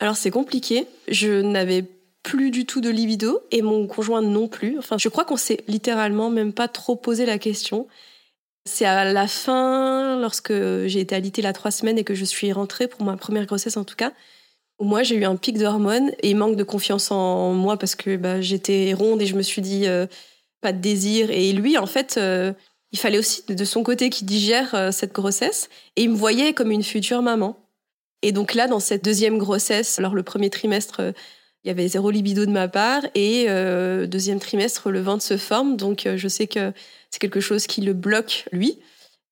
Alors c'est compliqué. Je n'avais plus du tout de libido et mon conjoint non plus. Enfin, je crois qu'on s'est littéralement même pas trop posé la question. C'est à la fin, lorsque j'ai été alitée la trois semaines et que je suis rentrée pour ma première grossesse en tout cas, moi, j'ai eu un pic d'hormones et manque de confiance en moi parce que bah, j'étais ronde et je me suis dit euh, pas de désir. Et lui, en fait, euh, il fallait aussi de son côté qu'il digère euh, cette grossesse et il me voyait comme une future maman. Et donc là, dans cette deuxième grossesse, alors le premier trimestre, il y avait zéro libido de ma part et deuxième trimestre, le ventre se forme. Donc je sais que c'est quelque chose qui le bloque lui.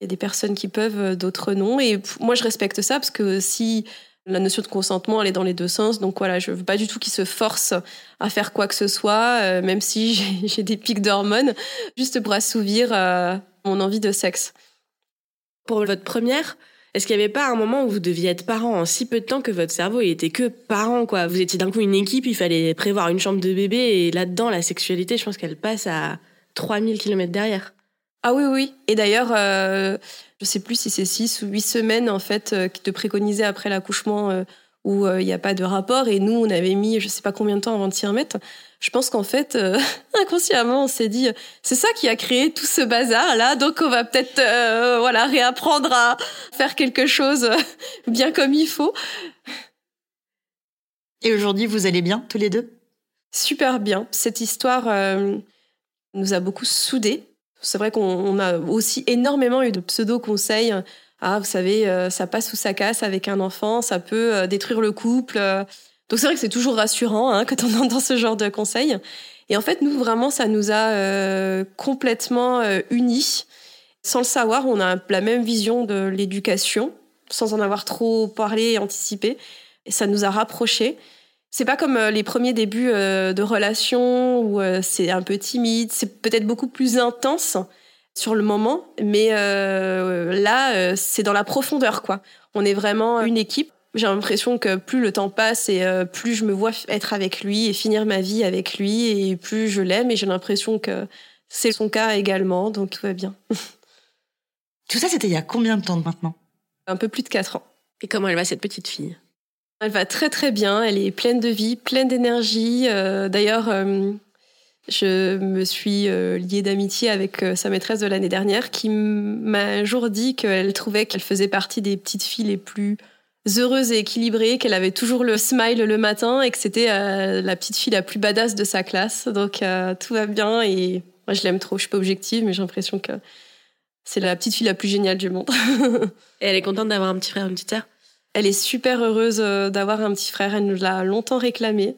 Il y a des personnes qui peuvent, d'autres non. Et moi, je respecte ça parce que si la notion de consentement, elle est dans les deux sens. Donc voilà, je veux pas du tout qu'il se force à faire quoi que ce soit, euh, même si j'ai des pics d'hormones, juste pour assouvir euh, mon envie de sexe. Pour votre première, est-ce qu'il n'y avait pas un moment où vous deviez être parent en si peu de temps que votre cerveau il était que parent quoi? Vous étiez d'un coup une équipe, il fallait prévoir une chambre de bébé et là-dedans la sexualité, je pense qu'elle passe à 3000 km derrière. Ah oui oui. Et d'ailleurs euh, je sais plus si c'est six ou huit semaines en fait euh, qui te préconisaient après l'accouchement euh, où euh, il n'y a pas de rapport et nous on avait mis je sais pas combien de temps avant de s'y remettre. Je pense qu'en fait inconsciemment on s'est dit c'est ça qui a créé tout ce bazar là donc on va peut-être voilà réapprendre à faire quelque chose bien comme il faut. Et aujourd'hui vous allez bien tous les deux? Super bien. Cette histoire nous a beaucoup soudés c'est vrai qu'on a aussi énormément eu de pseudo-conseils. Ah, vous savez, euh, ça passe ou ça casse avec un enfant, ça peut euh, détruire le couple. Donc c'est vrai que c'est toujours rassurant hein, quand on entend ce genre de conseils. Et en fait, nous, vraiment, ça nous a euh, complètement unis. Sans le savoir, on a la même vision de l'éducation, sans en avoir trop parlé et anticipé. Et ça nous a rapprochés. C'est pas comme euh, les premiers débuts euh, de relation où euh, c'est un peu timide, c'est peut-être beaucoup plus intense sur le moment, mais là, c'est dans la profondeur, quoi. On est vraiment une équipe. J'ai l'impression que plus le temps passe et plus je me vois être avec lui et finir ma vie avec lui et plus je l'aime et j'ai l'impression que c'est son cas également, donc tout va bien. Tout ça, c'était il y a combien de temps maintenant? Un peu plus de 4 ans. Et comment elle va cette petite fille? Elle va très très bien, elle est pleine de vie, pleine d'énergie. Euh, d'ailleurs, euh, je me suis euh, liée d'amitié avec sa maîtresse de l'année dernière qui m'a un jour dit qu'elle trouvait qu'elle faisait partie des petites filles les plus heureuses et équilibrées, qu'elle avait toujours le smile le matin et que c'était la petite fille la plus badass de sa classe. Donc tout va bien et moi je l'aime trop. Je suis pas objective, mais j'ai l'impression que c'est la petite fille la plus géniale du monde. et elle est contente d'avoir un petit frère, une petite sœur? Elle est super heureuse euh, d'avoir un petit frère. Elle nous l'a longtemps réclamé.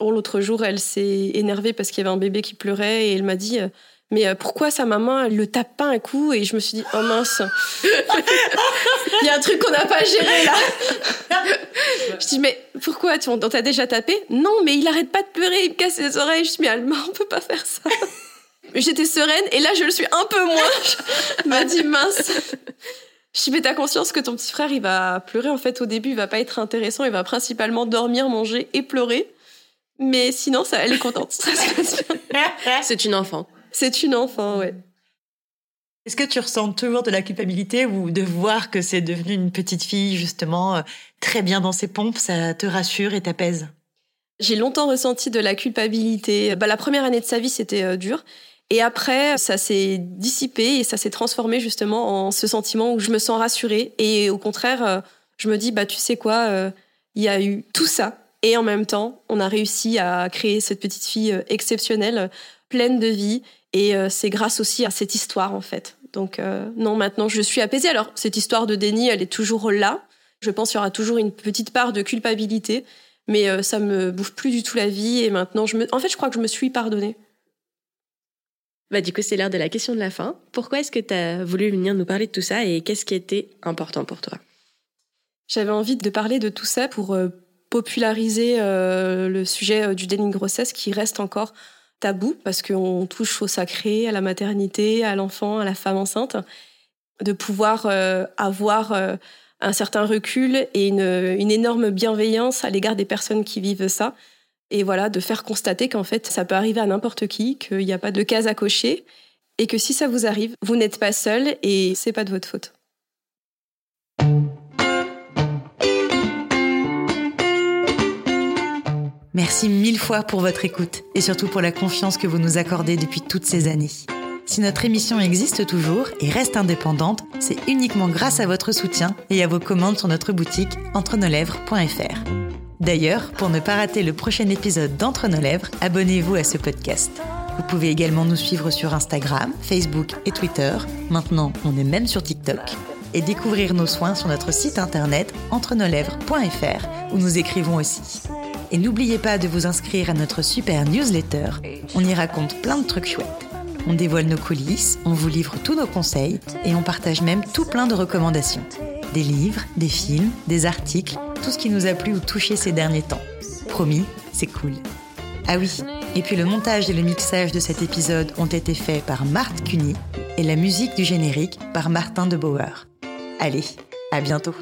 L'autre jour, elle s'est énervée parce qu'il y avait un bébé qui pleurait et elle m'a dit euh, mais euh, pourquoi sa maman elle le tape pas un coup? Et je me suis dit oh mince il y a un truc qu'on n'a pas géré là je dis mais pourquoi on t'a déjà tapé? Non mais il arrête pas de pleurer il me casse les oreilles je dis mais Alma on peut pas faire ça J'étais sereine et là je le suis un peu moins. Je me dis mince. Je t'as conscience que ton petit frère il va pleurer en fait au début il va pas être intéressant il va principalement dormir manger et pleurer. Mais sinon ça elle est contente. C'est une enfant. C'est une enfant ouais. Est-ce que tu ressens toujours de la culpabilité ou de voir que c'est devenu une petite fille justement euh, très bien dans ses pompes ça te rassure et t'apaise? J'ai longtemps ressenti de la culpabilité. Bah, la première année de sa vie c'était euh, dur et après, ça s'est dissipé et ça s'est transformé justement en ce sentiment où je me sens rassurée. Et au contraire, euh, je me dis, bah, tu sais quoi, euh, il y a eu tout ça. Et en même temps, on a réussi à créer cette petite fille euh, exceptionnelle, pleine de vie. Et c'est grâce aussi à cette histoire, en fait. Donc, non, maintenant, je suis apaisée. Alors, cette histoire de déni, elle est toujours là. Je pense qu'il y aura toujours une petite part de culpabilité. Mais ça me bouffe plus du tout la vie. Et maintenant, je me... en fait, je crois que je me suis pardonnée. Bah, du coup, c'est l'heure de la question de la fin. Pourquoi est-ce que tu as voulu venir nous parler de tout ça et qu'est-ce qui était important pour toi? J'avais envie de parler de tout ça pour euh, populariser euh, le sujet euh, du déni de grossesse qui reste encore tabou parce qu'on touche au sacré, à la maternité, à l'enfant, à la femme enceinte. De pouvoir avoir un certain recul et une, une énorme bienveillance à l'égard des personnes qui vivent ça et voilà, de faire constater qu'en fait, ça peut arriver à n'importe qui, qu'il n'y a pas de case à cocher, et que si ça vous arrive, vous n'êtes pas seul et c'est pas de votre faute. Merci mille fois pour votre écoute et surtout pour la confiance que vous nous accordez depuis toutes ces années. Si notre émission existe toujours et reste indépendante, c'est uniquement grâce à votre soutien et à vos commandes sur notre boutique entrenoslèvres.fr. D'ailleurs, pour ne pas rater le prochain épisode d'Entre nos lèvres, abonnez-vous à ce podcast. Vous pouvez également nous suivre sur Instagram, Facebook et Twitter. Maintenant, on est même sur TikTok. Et découvrir nos soins sur notre site internet entrenoslèvres.fr où nous écrivons aussi. Et n'oubliez pas de vous inscrire à notre super newsletter. On y raconte plein de trucs chouettes. On dévoile nos coulisses, on vous livre tous nos conseils et on partage même tout plein de recommandations. Des livres, des films, des articles, tout ce qui nous a plu ou touché ces derniers temps. Promis, c'est cool. Ah oui, et puis le montage et le mixage de cet épisode ont été faits par Marthe Cuny et la musique du générique par Martin de Bauer. Allez, à bientôt